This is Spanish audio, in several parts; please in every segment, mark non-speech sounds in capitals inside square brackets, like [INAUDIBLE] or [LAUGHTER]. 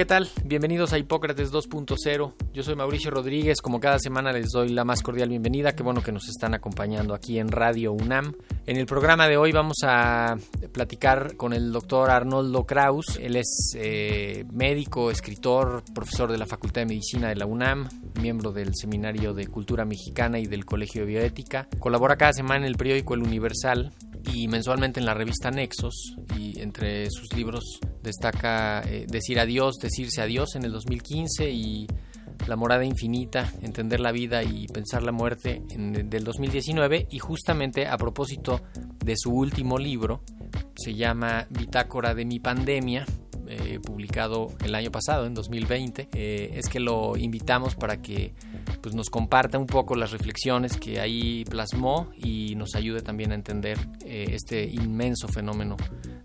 ¿Qué tal? Bienvenidos a Hipócrates 2.0. Yo soy Mauricio Rodríguez. Como cada semana les doy la más cordial bienvenida. Qué bueno que nos están acompañando aquí en Radio UNAM. En el programa de hoy vamos a platicar con el doctor Arnoldo Kraus. Él es eh, médico, escritor, profesor de la Facultad de Medicina de la UNAM, miembro del Seminario de Cultura Mexicana y del Colegio de Bioética. Colabora cada semana en el periódico El Universal y mensualmente en la revista Nexos y entre sus libros destaca eh, Decir adiós, Decirse adiós en el 2015 y La morada infinita, Entender la vida y pensar la muerte en, del 2019 y justamente a propósito de su último libro se llama Bitácora de mi pandemia eh, publicado el año pasado, en 2020, eh, es que lo invitamos para que pues, nos comparta un poco las reflexiones que ahí plasmó y nos ayude también a entender eh, este inmenso fenómeno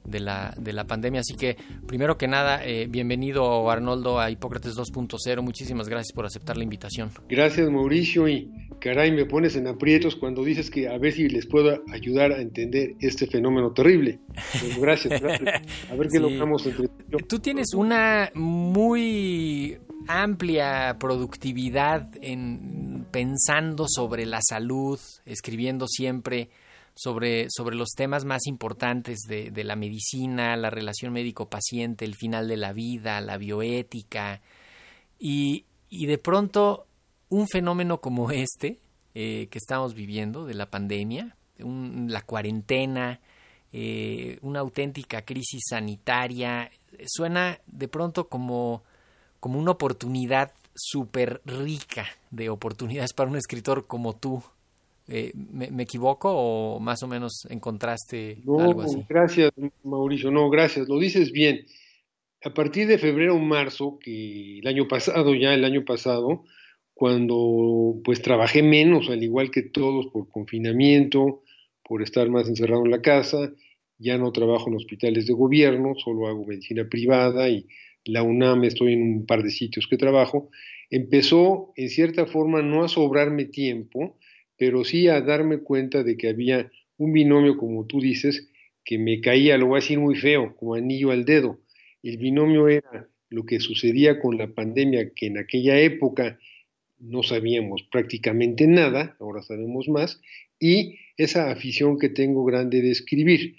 de la, de la pandemia. Así que, primero que nada, bienvenido Arnoldo a Hipócrates 2.0. Muchísimas gracias por aceptar la invitación. Gracias Mauricio y caray, me pones en aprietos cuando dices que a ver si les puedo ayudar a entender este fenómeno terrible. Pues, gracias, gracias. A ver qué [LAUGHS] logramos entre Tú tienes una muy amplia productividad en pensando sobre la salud, escribiendo siempre sobre, sobre los temas más importantes de, de la medicina, la relación médico-paciente, el final de la vida, la bioética. Y, y de pronto un fenómeno como este eh, que estamos viviendo de la pandemia, la cuarentena, eh, una auténtica crisis sanitaria, suena de pronto como, como una oportunidad súper rica de oportunidades para un escritor como tú. Eh, ¿me, equivoco o más o menos encontraste algo así? Gracias, Mauricio. No, gracias. Lo dices bien. A partir de febrero o marzo, que el año pasado, ya el año pasado, cuando pues trabajé menos, al igual que todos, por confinamiento, por estar más encerrado en la casa, ya no trabajo en hospitales de gobierno, solo hago medicina privada y la UNAM estoy en un par de sitios que trabajo, empezó en cierta forma no a sobrarme tiempo, pero sí a darme cuenta de que había un binomio, como tú dices, que me caía, lo voy a decir muy feo, como anillo al dedo. El binomio era lo que sucedía con la pandemia, que en aquella época no sabíamos prácticamente nada, ahora sabemos más, y esa afición que tengo grande de escribir.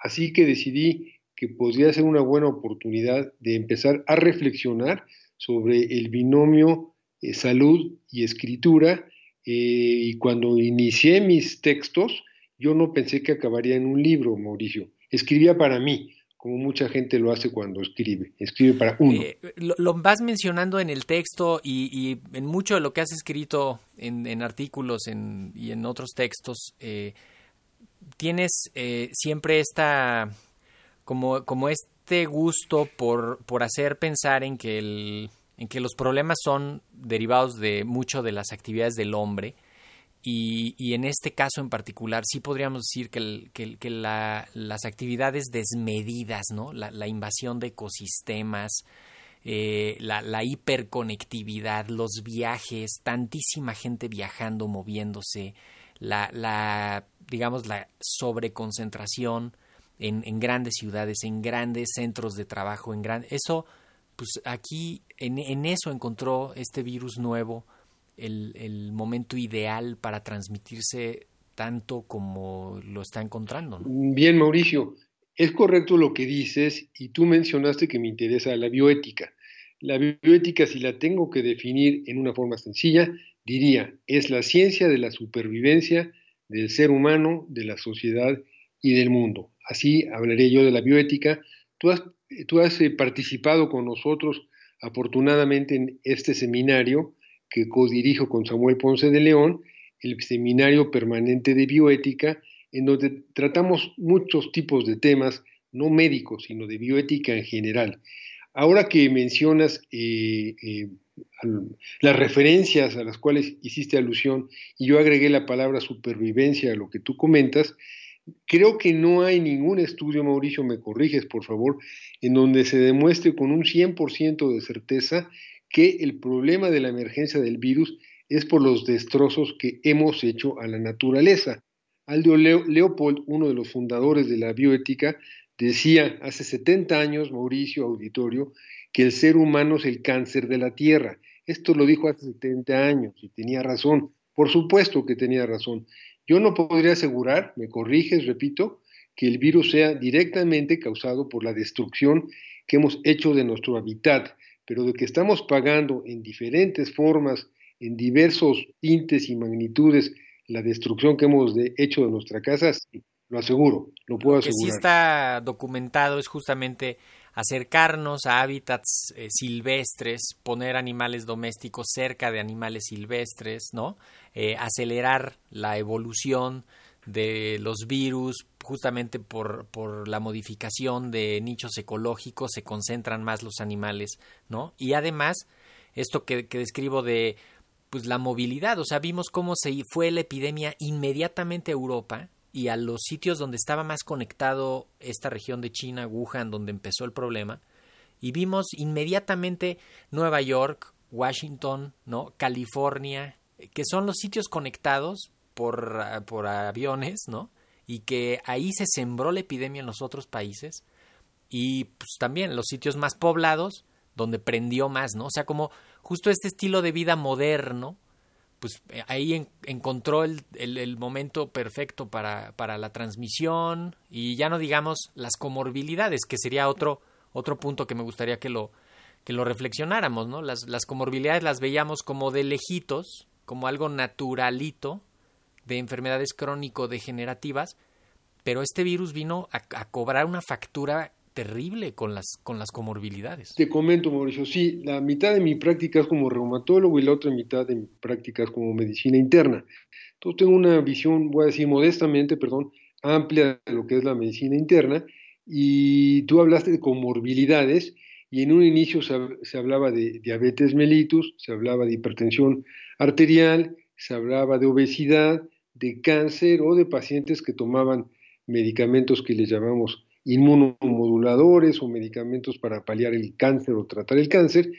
Así que decidí que podría ser una buena oportunidad de empezar a reflexionar sobre el binomio eh, salud y escritura. Eh, y cuando inicié mis textos, yo no pensé que acabaría en un libro, Mauricio. Escribía para mí, como mucha gente lo hace cuando escribe, escribe para uno. Eh, lo, vas mencionando en el texto y, en mucho de lo que has escrito en, artículos y en otros textos, eh, tienes siempre esta, como, como este gusto por, por hacer pensar en que, el, en que los problemas son derivados de mucho de las actividades del hombre y, en este caso en particular, sí podríamos decir que, que, las actividades desmedidas, ¿no? la, invasión de ecosistemas, eh, la, hiperconectividad, los viajes, tantísima gente viajando, moviéndose, la, digamos, la sobreconcentración en, en, grandes ciudades, en grandes centros de trabajo, en gran, eso, pues aquí en, eso encontró este virus nuevo el, momento ideal para transmitirse tanto como lo está encontrando. Bien, Mauricio, es correcto lo que dices y tú mencionaste que me interesa la bioética. La bioética, si la tengo que definir en una forma sencilla, diría, es la ciencia de la supervivencia del ser humano, de la sociedad y del mundo. Así hablaré yo de la bioética. Tú has, tú has eh, participado con nosotros afortunadamente en este seminario que codirijo con Samuel Ponce de León, el seminario permanente de bioética, en donde tratamos muchos tipos de temas, no médicos, sino de bioética en general. Ahora que mencionas eh, eh, las referencias a las cuales hiciste alusión y yo agregué la palabra supervivencia a lo que tú comentas, creo que no hay ningún estudio, Mauricio, me corriges por favor, en donde se demuestre con un 100% de certeza que el problema de la emergencia del virus es por los destrozos que hemos hecho a la naturaleza. Aldo Leopold, uno de los fundadores de la bioética, decía hace 70 años, Mauricio Auditorio, que el ser humano es el cáncer de la Tierra. Esto lo dijo hace 70 años y tenía razón. Por supuesto que tenía razón. Yo no podría asegurar, me corriges, repito, que el virus sea directamente causado por la destrucción que hemos hecho de nuestro hábitat, pero de que estamos pagando en diferentes formas, en diversos tintes y magnitudes, la destrucción que hemos hecho de nuestra casa, lo aseguro, lo puedo asegurar. Lo que sí está documentado es justamente acercarnos a hábitats eh, silvestres, poner animales domésticos cerca de animales silvestres, ¿no? Eh, acelerar la evolución de los virus, justamente por, por, la modificación de nichos ecológicos, se concentran más los animales, ¿no? Y además, esto que, que describo de pues la movilidad, o sea, vimos cómo se fue la epidemia inmediatamente a Europa, y a los sitios donde estaba más conectado esta región de China, Wuhan, donde empezó el problema, y vimos inmediatamente Nueva York, Washington, ¿no? California, que son los sitios conectados por, por aviones, ¿no? Y que ahí se sembró la epidemia en los otros países y pues también los sitios más poblados donde prendió más, ¿no? O sea, como justo este estilo de vida moderno pues eh, ahí encontró el, momento perfecto para, para, la transmisión y ya no digamos las comorbilidades, que sería otro, otro punto que me gustaría que lo, que lo reflexionáramos, ¿no? Las, las comorbilidades las veíamos como de lejitos, como algo naturalito de enfermedades crónico-degenerativas, pero este virus vino a, a cobrar una factura terrible con las, con las comorbilidades. Te comento, Mauricio, sí, la mitad de mi práctica es como reumatólogo y la otra mitad de mi práctica es como medicina interna. Entonces tengo una visión, voy a decir modestamente, perdón, amplia de lo que es la medicina interna y tú hablaste de comorbilidades y en un inicio se, se hablaba de diabetes mellitus, se hablaba de hipertensión arterial, se hablaba de obesidad, de cáncer o de pacientes que tomaban medicamentos que les llamamos inmunomoduladores o medicamentos para paliar el cáncer o tratar el cáncer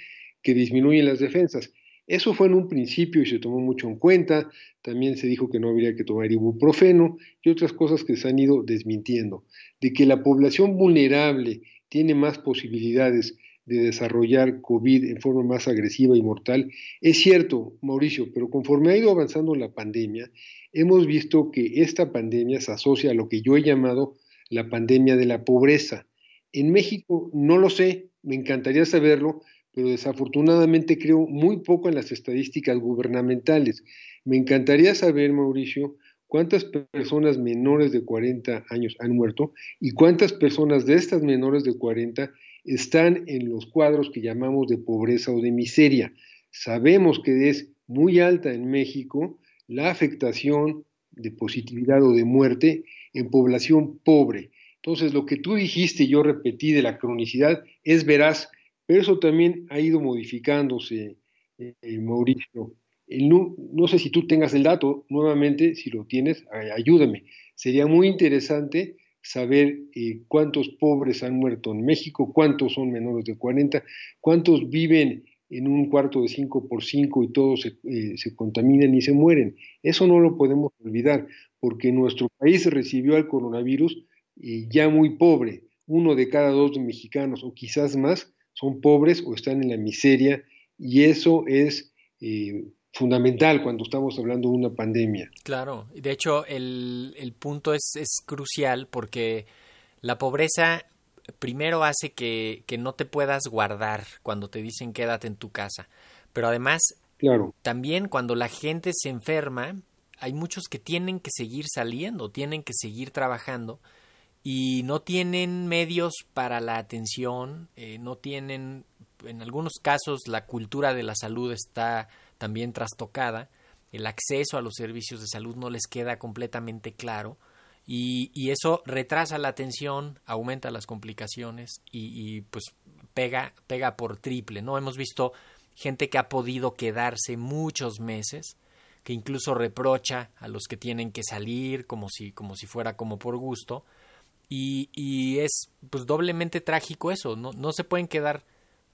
que disminuyen las defensas. Eso fue en un principio y se tomó mucho en cuenta. También se dijo que no habría que tomar ibuprofeno y otras cosas que se han ido desmintiendo. De que la población vulnerable tiene más posibilidades de desarrollar COVID en forma más agresiva y mortal. Es cierto, Mauricio, pero conforme ha ido avanzando la pandemia, hemos visto que esta pandemia se asocia a lo que yo he llamado la pandemia de la pobreza. En México no lo sé, me encantaría saberlo, pero desafortunadamente creo muy poco en las estadísticas gubernamentales. Me encantaría saber, Mauricio, cuántas personas menores de 40 años han muerto y cuántas personas de estas menores de 40 están en los cuadros que llamamos de pobreza o de miseria. Sabemos que es muy alta en México la afectación de positividad o de muerte en población pobre. Entonces, lo que tú dijiste y yo repetí de la cronicidad es veraz, pero eso también ha ido modificándose, eh, Mauricio. no, no, sé si tú tengas el dato, nuevamente, si lo tienes, ayúdame. Sería muy interesante saber eh, cuántos pobres han muerto en México, cuántos son menores de 40, cuántos viven en un cuarto de 5 por 5 y todos se, se, contaminan y se mueren. Eso no lo podemos olvidar porque nuestro país recibió al coronavirus eh, ya muy pobre. Uno de cada dos mexicanos, o quizás más, son pobres o están en la miseria, y eso es eh, fundamental cuando estamos hablando de una pandemia. Claro, de hecho el, punto es, crucial porque la pobreza primero hace que, que no te puedas guardar cuando te dicen quédate en tu casa, pero además Claro. También cuando la gente se enferma, hay muchos que tienen que seguir saliendo, tienen que seguir trabajando y no tienen medios para la atención, eh, no tienen, en algunos casos la cultura de la salud está también trastocada, el acceso a los servicios de salud no les queda completamente claro y, y eso retrasa la atención, aumenta las complicaciones y, y pues pega, pega por triple, ¿no? Hemos visto gente que ha podido quedarse muchos meses, que incluso reprocha a los que tienen que salir como si, como si fuera como por gusto, y, y es pues doblemente trágico eso, no, no se pueden quedar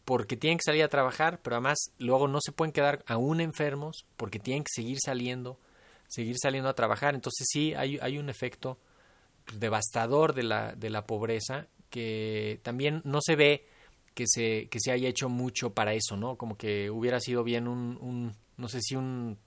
porque tienen que salir a trabajar, pero además luego no se pueden quedar aún enfermos porque tienen que seguir saliendo, seguir saliendo a trabajar. Entonces sí hay, hay un efecto pues, devastador de la, de la pobreza que también no se ve que se, que se haya hecho mucho para eso, ¿no? Como que hubiera sido bien un, un no sé si un,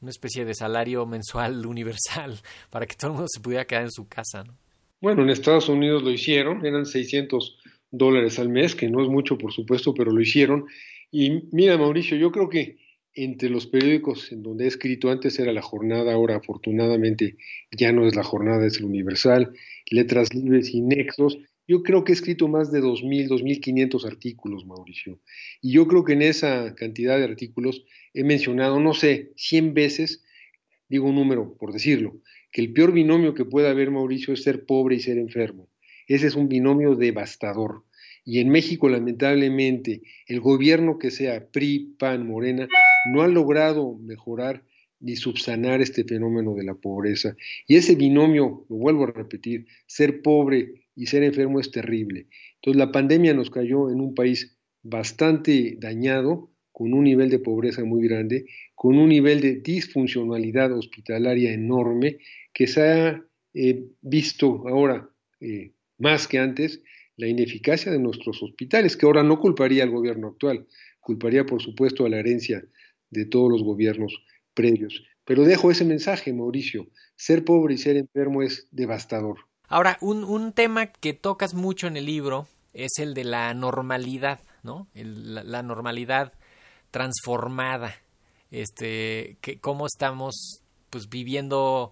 una especie de salario mensual [LAUGHS] universal para que todo el mundo se pudiera quedar en su casa, ¿no? Bueno, en Estados Unidos lo hicieron, eran 600 dólares al mes, que no es mucho, por supuesto, pero lo hicieron. Y mira, Mauricio, yo creo que entre los periódicos en donde he escrito antes era la jornada, ahora afortunadamente ya no es la jornada, es el Universal, Letras Libres y Nexos. Yo creo que he escrito más de 2.000, 2.500 artículos, Mauricio. Y yo creo que en esa cantidad de artículos he mencionado, no sé, 100 veces, digo un número por decirlo, que el peor binomio que pueda haber, Mauricio, es ser pobre y ser enfermo. Ese es un binomio devastador. Y en México, lamentablemente, el gobierno que sea PRI, PAN, Morena, no ha logrado mejorar ni subsanar este fenómeno de la pobreza. Y ese binomio, lo vuelvo a repetir, ser pobre y ser enfermo es terrible. Entonces la pandemia nos cayó en un país bastante dañado, con un nivel de pobreza muy grande, con un nivel de disfuncionalidad hospitalaria enorme, que se ha eh, visto ahora eh, más que antes la ineficacia de nuestros hospitales, que ahora no culparía al gobierno actual, culparía por supuesto a la herencia de todos los gobiernos previos. Pero dejo ese mensaje, Mauricio, ser pobre y ser enfermo es devastador. Ahora, un, un tema que tocas mucho en el libro es el de la normalidad, ¿no? La, la, normalidad transformada, este, que cómo estamos pues viviendo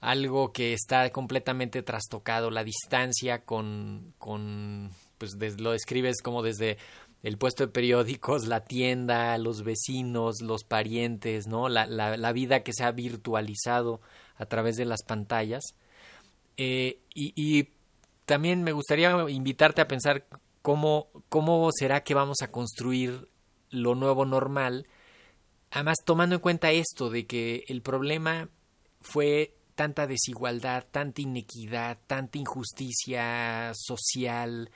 algo que está completamente trastocado, la distancia con, con pues lo describes como desde el puesto de periódicos, la tienda, los vecinos, los parientes, ¿no? La, la, la vida que se ha virtualizado a través de las pantallas. Eh, y, y, también me gustaría invitarte a pensar cómo, cómo será que vamos a construir lo nuevo normal, además tomando en cuenta esto de que el problema fue tanta desigualdad, tanta inequidad, tanta injusticia social,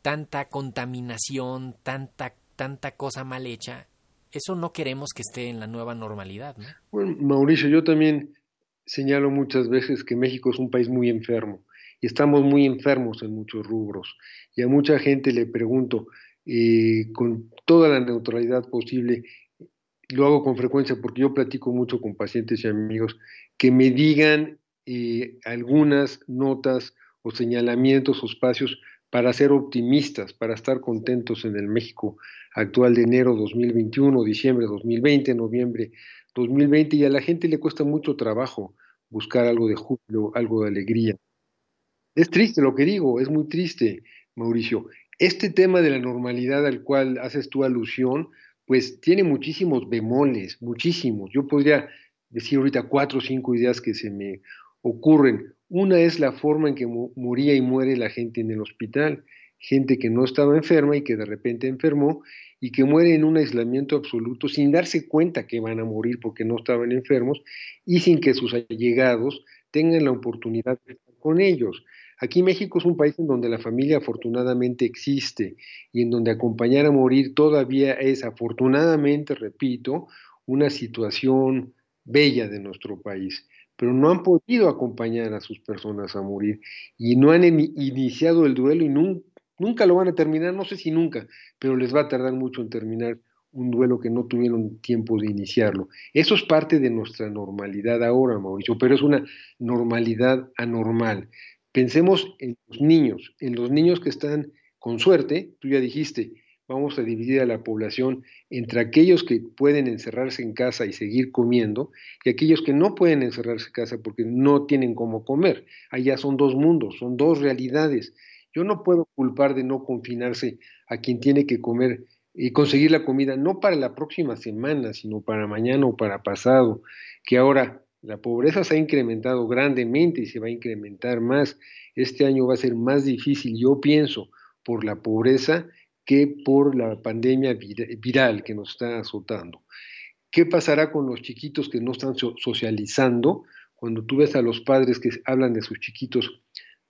tanta contaminación, tanta, tanta cosa mal hecha, eso no queremos que esté en la nueva normalidad. ¿no? Bueno, Mauricio, yo también señalo muchas veces que México es un país muy enfermo y estamos muy enfermos en muchos rubros. Y a mucha gente le pregunto, eh, con toda la neutralidad posible, lo hago con frecuencia porque yo platico mucho con pacientes y amigos que me digan eh, algunas notas o señalamientos o espacios para ser optimistas, para estar contentos en el México actual de enero 2021, diciembre 2020, noviembre 2020, y a la gente le cuesta mucho trabajo buscar algo de júbilo, algo de alegría. Es triste lo que digo, es muy triste, Mauricio. Este tema de la normalidad al cual haces tu alusión, pues tiene muchísimos bemoles, muchísimos. Yo podría decir ahorita cuatro o cinco ideas que se me ocurren. Una es la forma en que moría y muere la gente en el hospital, gente que no estaba enferma y que de repente enfermó y que muere en un aislamiento absoluto sin darse cuenta que van a morir porque no estaban enfermos y sin que sus allegados tengan la oportunidad de estar con ellos. Aquí México es un país en donde la familia afortunadamente existe y en donde acompañar a morir todavía es afortunadamente, repito, una situación bella de nuestro país, pero no han podido acompañar a sus personas a morir y no han iniciado el duelo y nunca lo van a terminar, no sé si nunca, pero les va a tardar mucho en terminar un duelo que no tuvieron tiempo de iniciarlo. Eso es parte de nuestra normalidad ahora, Mauricio, pero es una normalidad anormal. Pensemos en los niños, en los niños que están con suerte, tú ya dijiste, vamos a dividir a la población entre aquellos que pueden encerrarse en casa y seguir comiendo y aquellos que no pueden encerrarse en casa porque no tienen cómo comer. Allá son dos mundos, son dos realidades. Yo no puedo culpar de no confinarse a quien tiene que comer y conseguir la comida no para la próxima semana, sino para mañana o para pasado, que ahora la pobreza se ha incrementado grandemente y se va a incrementar más. Este año va a ser más difícil, yo pienso, por la pobreza que por la pandemia viral que nos está azotando. ¿Qué pasará con los chiquitos que no están socializando? Cuando tú ves a los padres que hablan de sus chiquitos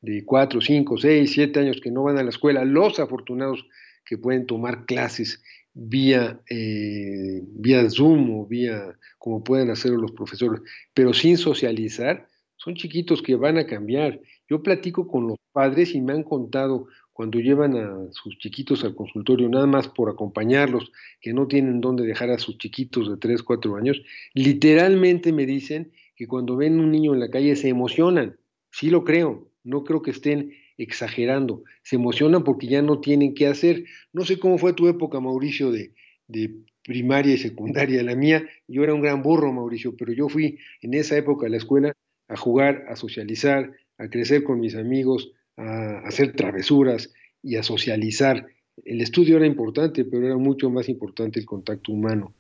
de 4, 5, 6, 7 años que no van a la escuela, los afortunados que pueden tomar clases vía, eh, vía Zoom o vía como pueden hacerlo los profesores, pero sin socializar, son chiquitos que van a cambiar. Yo platico con los padres y me han contado cuando llevan a sus chiquitos al consultorio, nada más por acompañarlos, que no tienen dónde dejar a sus chiquitos de 3, 4 años, literalmente me dicen que cuando ven un niño en la calle se emocionan. Sí lo creo, no creo que estén exagerando, se emocionan porque ya no tienen qué hacer. No sé cómo fue tu época, Mauricio, de, de primaria y secundaria. La mía, yo era un gran burro, Mauricio, pero yo fui en esa época a la escuela a jugar, a socializar, a crecer con mis amigos, a hacer travesuras y a socializar. El estudio era importante, pero era mucho más importante el contacto humano.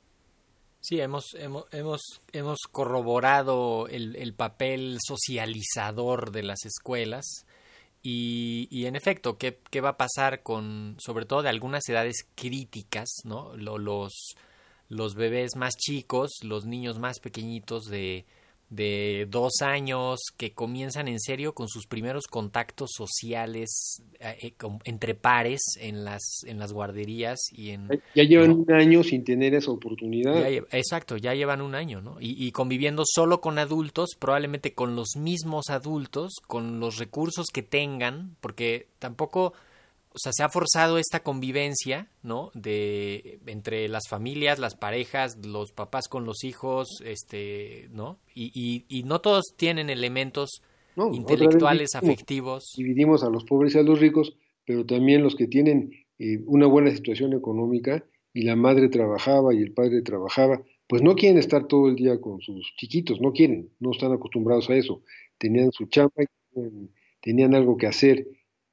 Sí, hemos, hemos, hemos, corroborado el, papel socializador de las escuelas y, y en efecto, ¿qué, ¿qué, va a pasar con, sobre todo de algunas edades críticas, ¿no? Los, los bebés más chicos, los niños más pequeñitos de, de dos años que comienzan en serio con sus primeros contactos sociales eh, eh, entre pares en las en las guarderías y en ya llevan un año sin tener esa oportunidad. Exacto ya llevan un año no y, y, conviviendo solo con adultos probablemente con los mismos adultos con los recursos que tengan porque tampoco o sea, se ha forzado esta convivencia, ¿no? De entre las familias, las parejas, los papás con los hijos, este, ¿no? Y, y, no todos tienen elementos intelectuales, afectivos. Dividimos a los pobres y a los ricos, pero también los que tienen eh, una buena situación económica y la madre trabajaba y el padre trabajaba, pues no quieren estar todo el día con sus chiquitos, no quieren, no están acostumbrados a eso. Tenían su chamba, tenían algo que hacer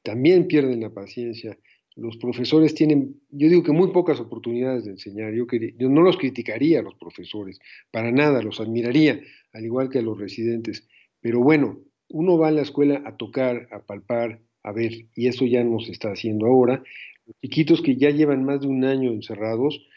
también pierden la paciencia. Los profesores tienen, yo digo que muy pocas oportunidades de enseñar. Yo, yo no los criticaría a los profesores, para nada, los admiraría, al igual que a los residentes. Pero bueno, uno va a la escuela a tocar, a palpar, a ver, y eso ya no se está haciendo ahora. Los chiquitos que ya llevan más de un año encerrados,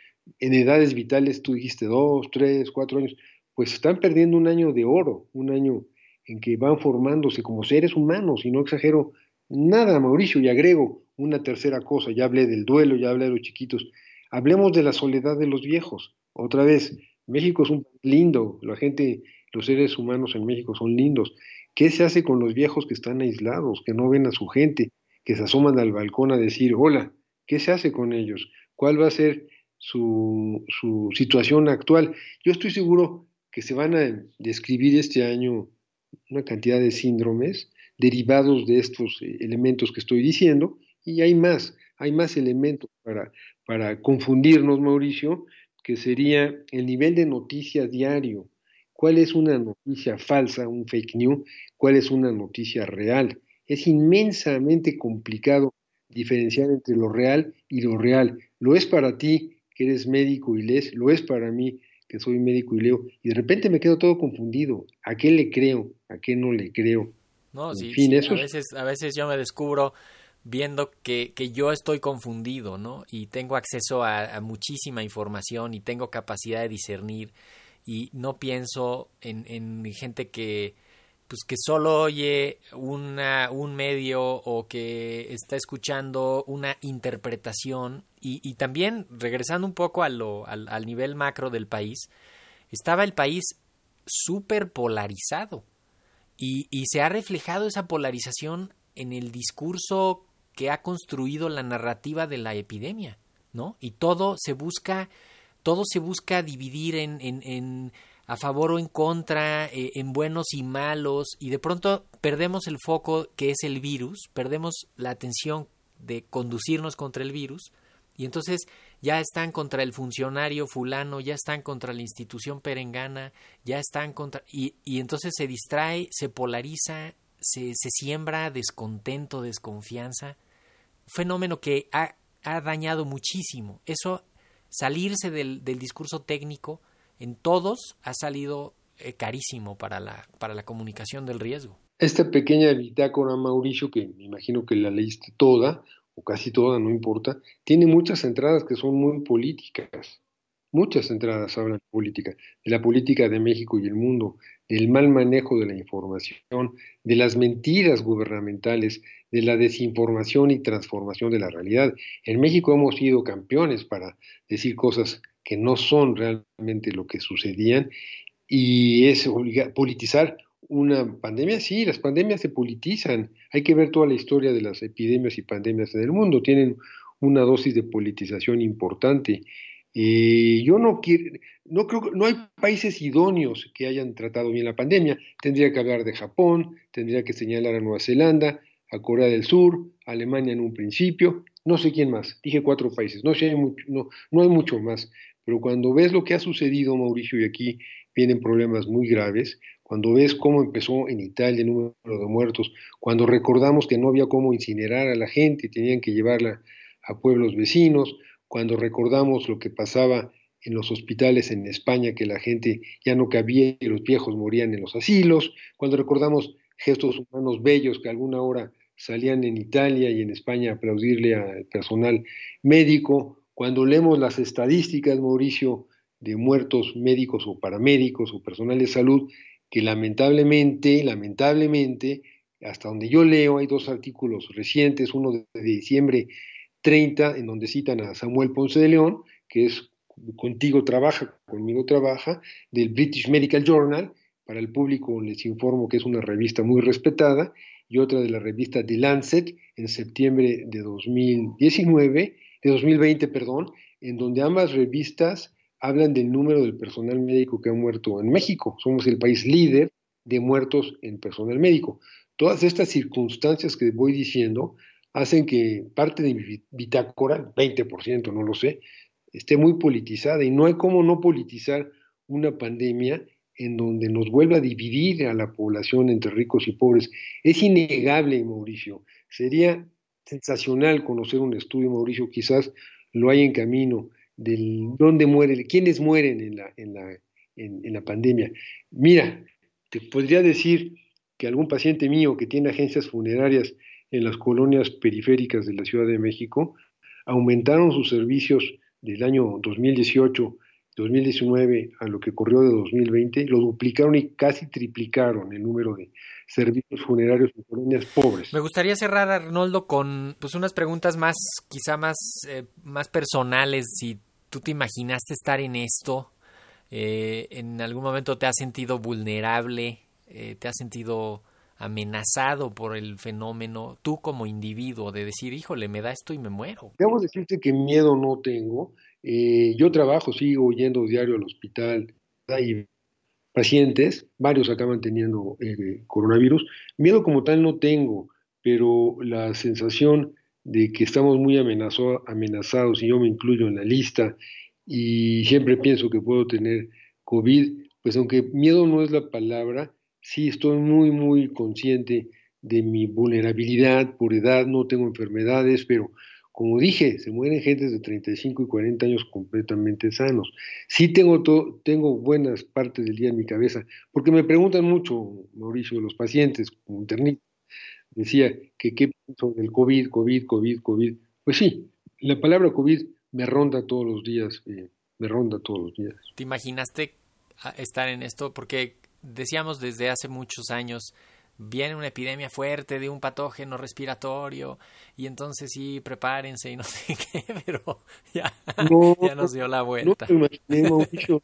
en edades vitales, tú dijiste dos, tres, cuatro años, pues están perdiendo un año de oro, un año en que van formándose como seres humanos, y no exagero, Nada, Mauricio, y agrego una tercera cosa, ya hablé del duelo, ya hablé de los chiquitos, hablemos de la soledad de los viejos. Otra vez, México es un país lindo, la gente, los seres humanos en México son lindos. ¿Qué se hace con los viejos que están aislados, que no ven a su gente, que se asoman al balcón a decir hola? ¿Qué se hace con ellos? ¿Cuál va a ser su, su situación actual? Yo estoy seguro que se van a describir este año una cantidad de síndromes derivados de estos eh, elementos que estoy diciendo, y hay más, hay más elementos para, para confundirnos, Mauricio, que sería el nivel de noticia diario. ¿Cuál es una noticia falsa, un fake news? ¿Cuál es una noticia real? Es inmensamente complicado diferenciar entre lo real y lo real. Lo es para ti, que eres médico y lees, lo es para mí, que soy médico y leo, y de repente me quedo todo confundido. ¿A qué le creo? ¿A qué no le creo? No, sí, a, veces, a veces yo me descubro viendo que, que, yo estoy confundido, ¿no? Y tengo acceso a, muchísima información y tengo capacidad de discernir y no pienso en, en gente que pues que solo oye una, un medio o que está escuchando una interpretación. Y, y también regresando un poco a lo, al, al nivel macro del país, estaba el país súper polarizado y, y se ha reflejado esa polarización en el discurso que ha construido la narrativa de la epidemia, ¿no? Y todo se busca, todo se busca dividir en, en, en a favor o en contra, eh, en buenos y malos, y de pronto perdemos el foco que es el virus, perdemos la atención de conducirnos contra el virus, Y entonces ya están contra el funcionario fulano, ya están contra la institución perengana, ya están contra... Y, entonces se distrae, se polariza, se, se siembra descontento, desconfianza. Fenómeno que ha, ha dañado muchísimo. Eso, salirse del, del discurso técnico, en todos ha salido eh, carísimo para la, para la comunicación del riesgo. Esta pequeña bitácora, Mauricio, que me imagino que la leíste toda, o casi toda, no importa, tiene muchas entradas que son muy políticas. Muchas entradas hablan de política, de la política de México y el mundo, del mal manejo de la información, de las mentiras gubernamentales, de la desinformación y transformación de la realidad. En México hemos sido campeones para decir cosas que no son realmente lo que sucedían y es politizar una pandemia, sí, las pandemias se politizan. Hay que ver toda la historia de las epidemias y pandemias en el mundo. Tienen una dosis de politización importante. Eh, yo no quiero, no creo, no hay países idóneos que hayan tratado bien la pandemia. Tendría que hablar de Japón, tendría que señalar a Nueva Zelanda, a Corea del Sur, Alemania en un principio, no sé quién más. Dije cuatro países, no sé, no, no hay mucho más. Pero cuando ves lo que ha sucedido, Mauricio, y aquí vienen problemas muy graves, cuando ves cómo empezó en Italia el número de muertos, cuando recordamos que no había cómo incinerar a la gente, tenían que llevarla a pueblos vecinos, cuando recordamos lo que pasaba en los hospitales en España, que la gente ya no cabía y los viejos morían en los asilos, cuando recordamos gestos humanos bellos que alguna hora salían en Italia y en España a aplaudirle al personal médico, cuando leemos las estadísticas, Mauricio, de muertos médicos o paramédicos o personal de salud, que lamentablemente, lamentablemente, hasta donde yo leo, hay dos artículos recientes, uno de, diciembre 30, en donde citan a Samuel Ponce de León, que es contigo trabaja, conmigo trabaja, del British Medical Journal, para el público les informo que es una revista muy respetada, y otra de la revista The Lancet, en septiembre de 2019, de 2020, perdón, en donde ambas revistas hablan del número del personal médico que ha muerto en México. Somos el país líder de muertos en personal médico. Todas estas circunstancias que voy diciendo hacen que parte de mi bitácora, 20%, no lo sé, esté muy politizada y no hay cómo no politizar una pandemia en donde nos vuelva a dividir a la población entre ricos y pobres. Es innegable, Mauricio. Sería sensacional conocer un estudio, Mauricio, quizás lo hay en camino, del dónde mueren, quiénes mueren en la, en la, en, la pandemia. Mira, te podría decir que algún paciente mío que tiene agencias funerarias en las colonias periféricas de la Ciudad de México aumentaron sus servicios del año 2018 2019 a lo que corrió de 2020, lo duplicaron y casi triplicaron el número de servicios funerarios en colonias pobres. Me gustaría cerrar, Arnoldo, con pues unas preguntas más, quizá más, eh, más personales. Si tú te imaginaste estar en esto, eh, en algún momento te has sentido vulnerable, eh, te has sentido amenazado por el fenómeno, tú como individuo, de decir, híjole, me da esto y me muero. Debo decirte que miedo no tengo. Eh, yo trabajo, sigo yendo diario al hospital, hay pacientes, varios acaban teniendo coronavirus. Miedo como tal no tengo, pero la sensación de que estamos muy amenazados, y yo me incluyo en la lista, y siempre pienso que puedo tener COVID, pues aunque miedo no es la palabra, sí estoy muy, muy consciente de mi vulnerabilidad por edad, no tengo enfermedades, pero como dije, se mueren gentes de 35 y 40 años completamente sanos. Sí tengo, tengo buenas partes del día en mi cabeza, porque me preguntan mucho, Mauricio, los pacientes, como internista, decía que qué pienso del COVID, COVID, COVID, COVID. Pues sí, la palabra COVID me ronda todos los días, eh, me ronda todos los días. ¿Te imaginaste estar en esto? Porque decíamos desde hace muchos años, viene una epidemia fuerte de un patógeno respiratorio y entonces sí, prepárense y no [LAUGHS] sé qué, pero ya, [LAUGHS] ya nos dio la vuelta. No imaginé, Mauricio.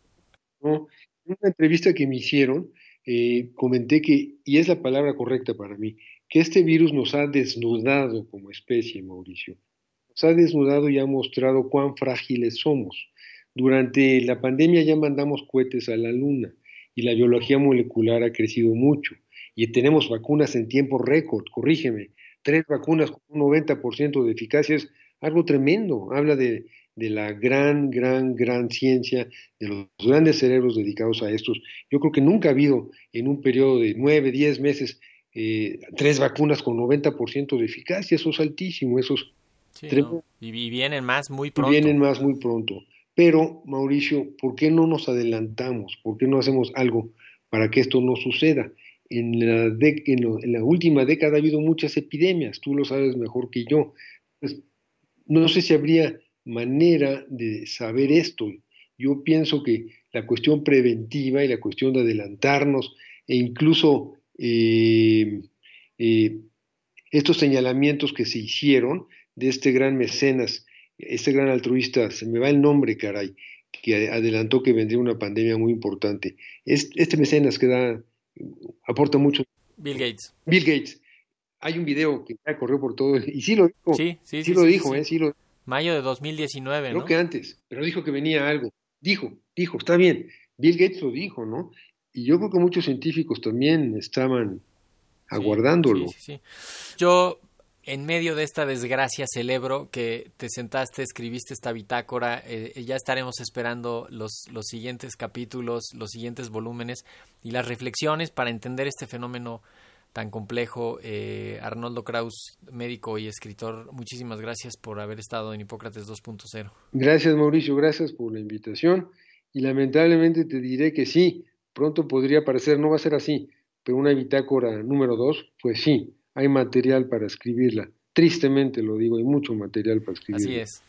No. En una entrevista que me hicieron, eh, comenté que, y es la palabra correcta para mí, que este virus nos ha desnudado como especie, Mauricio. Nos ha desnudado y ha mostrado cuán frágiles somos. Durante la pandemia ya mandamos cohetes a la luna y la biología molecular ha crecido mucho y tenemos vacunas en tiempo récord, corrígeme, tres vacunas con un 90% de eficacia es algo tremendo, habla de, la gran, gran, gran ciencia, de los grandes cerebros dedicados a estos. Yo creo que nunca ha habido en un periodo de nueve, diez meses eh, tres vacunas con 90% de eficacia, eso es altísimo, esos Sí, no. y, vienen más muy pronto. Vienen más muy pronto. Pero, Mauricio, ¿por qué no nos adelantamos? ¿Por qué no hacemos algo para que esto no suceda? En la, de, en, lo, en la última década ha habido muchas epidemias, tú lo sabes mejor que yo. Pues, no sé si habría manera de saber esto. Yo pienso que la cuestión preventiva y la cuestión de adelantarnos e incluso eh, eh, estos señalamientos que se hicieron de este gran mecenas, este gran altruista, se me va el nombre, caray, que adelantó que vendría una pandemia muy importante. Este, este mecenas que da, aporta mucho. Bill Gates. Bill Gates. Hay un video que ya corrió por todo, y sí lo dijo. Sí, sí, sí, sí lo dijo. ¿eh? Sí lo Mayo de 2019, Creo ¿no? que antes, pero dijo que venía algo. Dijo, dijo, está bien. Bill Gates lo dijo, ¿no? Y yo creo que muchos científicos también estaban aguardándolo. Sí, sí, sí. Yo, en medio de esta desgracia, celebro que te sentaste, escribiste esta bitácora. Eh, ya estaremos esperando los, los siguientes capítulos, los siguientes volúmenes y las reflexiones para entender este fenómeno tan complejo. Eh, Arnoldo Kraus, médico y escritor, muchísimas gracias por haber estado en Hipócrates 2.0. Gracias, Mauricio, gracias por la invitación. Y lamentablemente te diré que sí, pronto podría parecer, no va a ser así, pero una bitácora número dos, pues sí, hay material para escribirla. Tristemente lo digo, hay mucho material para escribirla. Así es.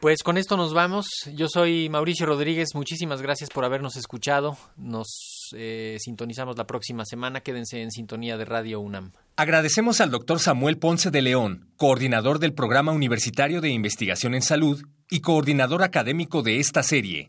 Pues con esto nos vamos. Yo soy Mauricio Rodríguez. Muchísimas gracias por habernos escuchado. Nos eh, sintonizamos la próxima semana. Quédense en sintonía de Radio UNAM. Agradecemos al doctor Samuel Ponce de León, coordinador del Programa Universitario de Investigación en Salud y coordinador académico de esta serie.